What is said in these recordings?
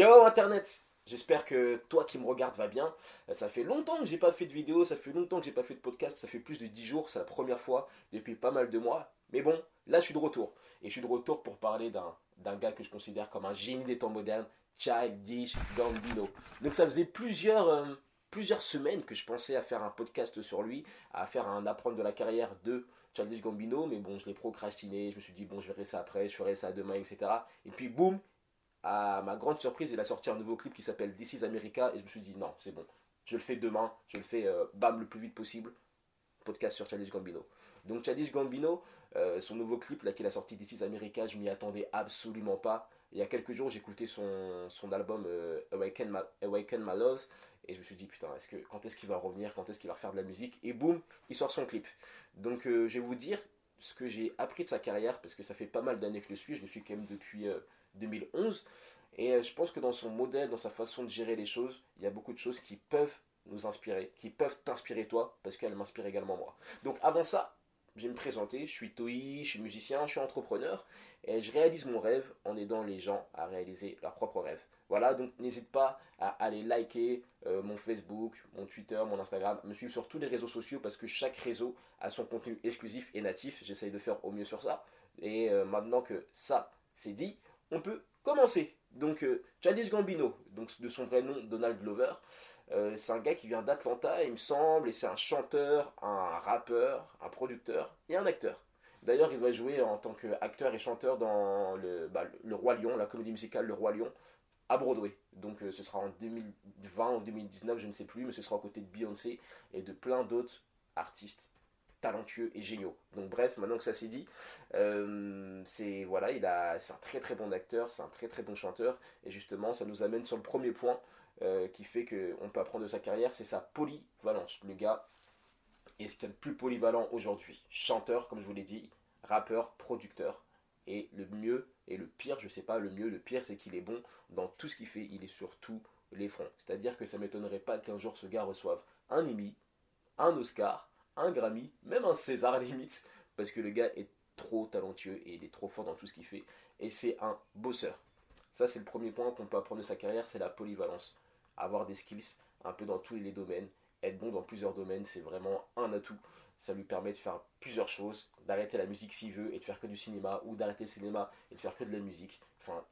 Yo Internet J'espère que toi qui me regardes va bien. Euh, Ça fait longtemps que j'ai pas fait de vidéo, ça fait longtemps que j'ai pas fait de podcast, ça fait plus de 10 jours, c'est la première fois depuis pas mal de mois. Mais bon, là je suis de retour. Et je suis de retour pour parler d'un gars que je considère comme un génie des temps modernes, Childish Gambino. Donc ça faisait plusieurs, euh, plusieurs semaines que je pensais à faire un podcast sur lui, à faire un apprendre de la carrière de Childish Gambino, mais bon, je l'ai procrastiné, je me suis dit, bon, je verrai ça après, je ferai ça demain, etc. Et puis, boum, à ma grande surprise, il a sorti un nouveau clip qui s'appelle This is America, et je me suis dit, non, c'est bon, je le fais demain, je le fais, euh, bam, le plus vite possible, podcast sur Childish Gambino. Donc Childish Gambino, euh, son nouveau clip là qu'il a sorti This is America, je m'y attendais absolument pas. Il y a quelques jours, j'écoutais son, son album euh, Awaken, My, Awaken My Love et je me suis dit putain, est-ce que, quand est-ce qu'il va revenir, quand est-ce qu'il va refaire de la musique? Et boum, il sort son clip. Donc je vais vous dire ce que j'ai appris de sa carrière parce que ça fait pas mal d'années que je le suis, je le suis quand même depuis 2011 et euh, je pense que dans son modèle, dans sa façon de gérer les choses, il y a beaucoup de choses qui peuvent nous inspirer, qui peuvent t'inspirer toi parce qu'elles m'inspirent également moi. Donc avant ça, je vais me présenter, je suis Toi, je suis musicien, je suis entrepreneur et je réalise mon rêve en aidant les gens à réaliser leurs propres rêves. Voilà, donc n'hésite pas à aller liker euh, mon Facebook, mon Twitter, mon Instagram, me suivre sur tous les réseaux sociaux parce que chaque réseau a son contenu exclusif et natif. J'essaye de faire au mieux sur ça. Et euh, maintenant que ça c'est dit, on peut commencer. Donc euh, Gambino, donc de son vrai nom Donald Glover, euh, c'est un gars qui vient d'Atlanta, il me semble, et c'est un chanteur, un rappeur, un producteur et un acteur. D'ailleurs, il va jouer en tant qu'acteur et chanteur dans le, bah, le Roi Lion, la comédie musicale Le Roi Lion, à Broadway. Donc euh, ce sera en 2020 ou 2019, je ne sais plus, mais ce sera aux côtés de Beyoncé et de plein d'autres artistes talentueux et géniaux. Donc bref, maintenant que ça c'est dit, euh, c'est voilà, il a, c'est un très très bon acteur, c'est un très très bon chanteur, et justement, ça nous amène sur le premier point euh, qui fait qu'on peut apprendre de sa carrière, c'est sa polyvalence. Le gars est ce qu'il y a de plus polyvalent aujourd'hui. Chanteur, comme je vous l'ai dit, rappeur, producteur, et le mieux et le pire, je sais pas, le mieux, le pire, c'est qu'il est bon dans tout ce qu'il fait, il est sur tous les fronts. C'est-à-dire que ça m'étonnerait pas qu'un jour ce gars reçoive un Emmy, un Oscar, un Grammy, même un César limite, parce que le gars est trop talentueux et il est trop fort dans tout ce qu'il fait. Et c'est un bosseur. Ça, c'est le premier point qu'on peut apprendre de sa carrière, c'est la polyvalence. Avoir des skills un peu dans tous les domaines, être bon dans plusieurs domaines, c'est vraiment un atout. Ça lui permet de faire plusieurs choses, d'arrêter la musique s'il veut et de faire que du cinéma, ou d'arrêter le cinéma et de faire que de la musique. Enfin,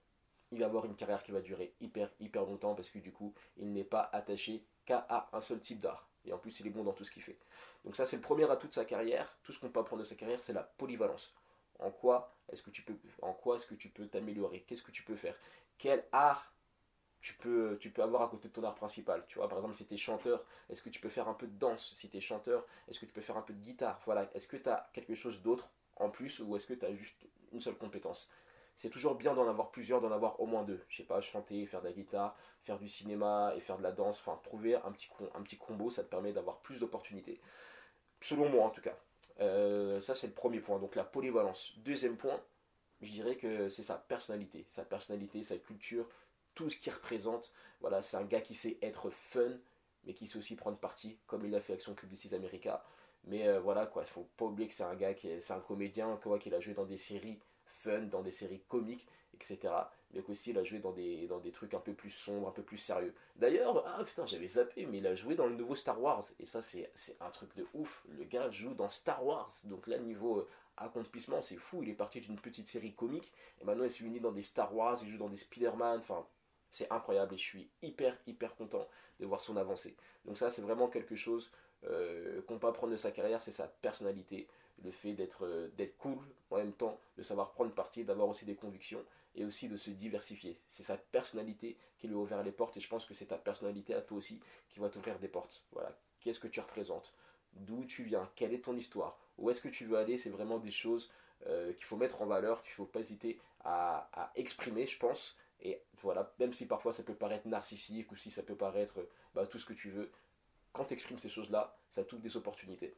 il va avoir une carrière qui va durer hyper, hyper longtemps parce que du coup, il n'est pas attaché qu'à un seul type d'art. Et en plus, il est bon dans tout ce qu'il fait. Donc ça, c'est le premier atout de sa carrière. Tout ce qu'on peut apprendre de sa carrière, c'est la polyvalence. En quoi est-ce que tu peux, en quoi est-ce que tu peux t'améliorer? Qu'est-ce que tu peux faire? Quel art tu peux, tu peux avoir à côté de ton art principal? Tu vois, par exemple, si tu es chanteur, est-ce que tu peux faire un peu de danse? Si tu es chanteur, est-ce que tu peux faire un peu de guitare? Voilà, est-ce que tu as quelque chose d'autre en plus ou est-ce que tu as juste une seule compétence? C'est toujours bien d'en avoir plusieurs, d'en avoir au moins deux. Je sais pas, chanter, faire de la guitare, faire du cinéma et faire de la danse. Enfin, trouver un petit, un petit combo, ça te permet d'avoir plus d'opportunités. Selon moi, en tout cas. Euh, ça, c'est le premier point. Donc, la polyvalence. Deuxième point, je dirais que c'est sa personnalité. Sa personnalité, sa culture, tout ce qu'il représente. Voilà, c'est un gars qui sait être fun, mais qui sait aussi prendre parti, comme il a fait avec son club de America. Mais euh, voilà, quoi, il faut pas oublier que c'est un gars qui est, c'est un comédien, quoi, qu'il a joué dans des séries fun, dans des séries comiques, etc. Mais qu'aussi il a joué dans des, dans des trucs un peu plus sombres, un peu plus sérieux. D'ailleurs, ah putain, j'avais zappé, mais il a joué dans le nouveau Star Wars. Et ça, c'est, c'est un truc de ouf. Le gars joue dans Star Wars. Donc là, niveau euh, accomplissement, c'est fou. Il est parti d'une petite série comique. Et maintenant, il s'est uni dans des Star Wars, il joue dans des Spider-Man. Enfin, c'est incroyable. Et je suis hyper, hyper content de voir son avancée. Donc ça, c'est vraiment quelque chose euh, qu'on peut apprendre de sa carrière, c'est sa personnalité le fait d'être euh, cool en même temps, de savoir prendre parti, d'avoir aussi des convictions et aussi de se diversifier. C'est sa personnalité qui lui a ouvert les portes et je pense que c'est ta personnalité à toi aussi qui va t'ouvrir des portes. Voilà, qu'est-ce que tu représentes? D'où tu viens? Quelle est ton histoire? Où est-ce que tu veux aller? C'est vraiment des choses euh, qu'il faut mettre en valeur, qu'il ne faut pas hésiter à, exprimer, je pense. Et voilà, même si parfois ça peut paraître narcissique ou si ça peut paraître bah, tout ce que tu veux, quand tu exprimes ces choses-là, ça t'ouvre des opportunités.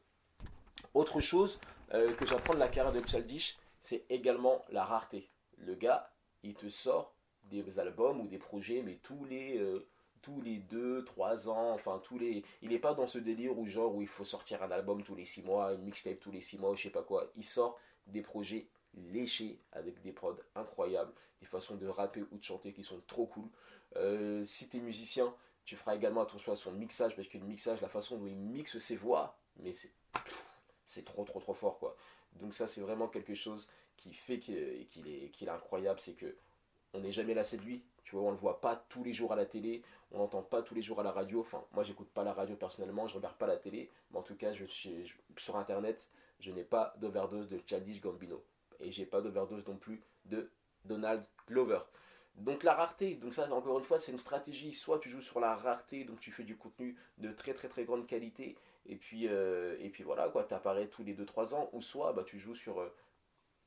Autre chose euh, que j'apprends de la carrière de Childish, c'est également la rareté. Le gars, il te sort des albums ou des projets, mais tous les euh, tous les 2, 3 ans, enfin tous les. Il n'est pas dans ce délire où genre où il faut sortir un album tous les 6 mois, une mixtape tous les 6 mois, je sais pas quoi. Il sort des projets léché avec des prods incroyables, des façons de rapper ou de chanter qui sont trop cool. Euh, si tu es musicien, tu feras également attention à son mixage parce que le mixage, la façon dont il mixe ses voix, mais c'est c'est trop trop trop fort quoi. Donc ça c'est vraiment quelque chose qui fait qu'il est, est incroyable, c'est que on n'est jamais lassé de lui. Tu vois, on le voit pas tous les jours à la télé, on l'entend pas tous les jours à la radio. Enfin, moi j'écoute pas la radio personnellement, je regarde pas la télé, mais en tout cas, sur internet, je n'ai pas d'overdose de Chadish Gambino et j'ai pas d'overdose non plus de Donald Glover. Donc la rareté, donc ça encore une fois c'est une stratégie, soit tu joues sur la rareté, donc tu fais du contenu de très très très grande qualité, et puis, euh, et puis voilà quoi, tu apparais tous les 2-3 ans, ou soit bah, tu joues sur, euh,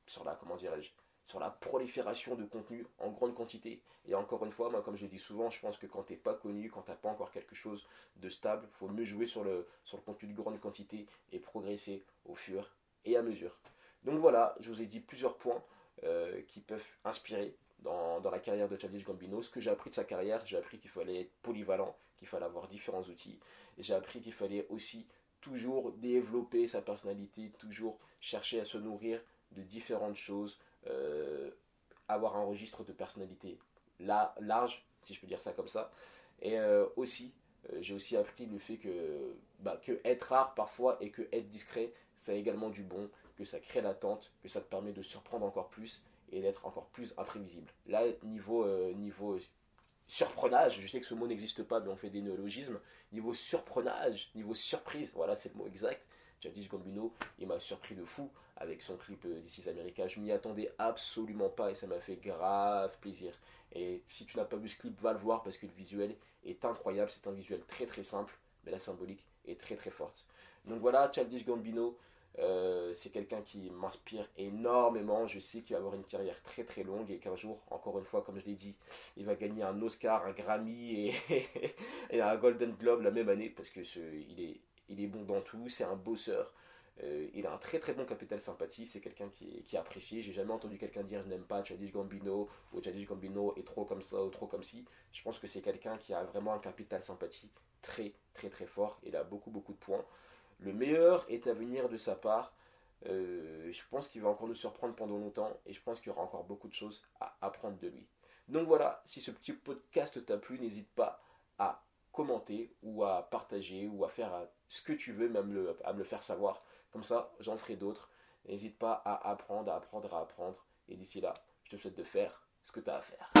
sur la, comment dirais-je, sur la prolifération de contenu en grande quantité. Et encore une fois, moi comme je le dis souvent, je pense que quand tu n'es pas connu, quand tu n'as pas encore quelque chose de stable, il faut mieux jouer sur le, sur le contenu de grande quantité et progresser au fur et à mesure. Donc voilà, je vous ai dit plusieurs points euh, qui peuvent inspirer dans, la carrière de Childish Gambino. Ce que j'ai appris de sa carrière, j'ai appris qu'il fallait être polyvalent, qu'il fallait avoir différents outils. J'ai appris qu'il fallait aussi toujours développer sa personnalité, toujours chercher à se nourrir de différentes choses, euh, avoir un registre de personnalité large, si je peux dire ça comme ça. Et euh, aussi, j'ai aussi appris le fait que, bah, que être rare parfois et que être discret, ça a également du bon, que ça crée l'attente, que ça te permet de surprendre encore plus et d'être encore plus imprévisible. Là, niveau, euh, niveau surprenage, je sais que ce mot n'existe pas, mais on fait des néologismes. Niveau surprenage, niveau surprise, voilà, c'est le mot exact. Jadis Gambino, il m'a surpris de fou avec son clip euh, is America. Je m'y attendais absolument pas et ça m'a fait grave plaisir. Et si tu n'as pas vu ce clip, va le voir parce que le visuel est incroyable. C'est un visuel très très simple, mais la symbolique est très très forte. Donc voilà, Childish Gambino, euh, c'est quelqu'un qui m'inspire énormément. Je sais qu'il va avoir une carrière très très longue et qu'un jour, encore une fois, comme je l'ai dit, il va gagner un Oscar, un Grammy et, un Golden Globe la même année parce que il, est, il est bon dans tout, c'est un bosseur. Euh, il a un très très bon capital sympathie, c'est quelqu'un qui, est apprécié. J'ai jamais entendu quelqu'un dire je n'aime pas Chadish Gambino ou Chadish Gambino est trop comme ça ou trop comme ci. Je pense que c'est quelqu'un qui a vraiment un capital sympathie très très très fort. Il a beaucoup beaucoup de points. Le meilleur est à venir de sa part. Euh, je pense qu'il va encore nous surprendre pendant longtemps et je pense qu'il y aura encore beaucoup de choses à apprendre de lui. Donc voilà, si ce petit podcast t'a plu, n'hésite pas à commenter ou à partager ou à faire ce que tu veux, même à me le faire savoir. Comme ça, j'en ferai d'autres. N'hésite pas à apprendre, à apprendre, à apprendre. Et d'ici là, je te souhaite de faire ce que tu as à faire.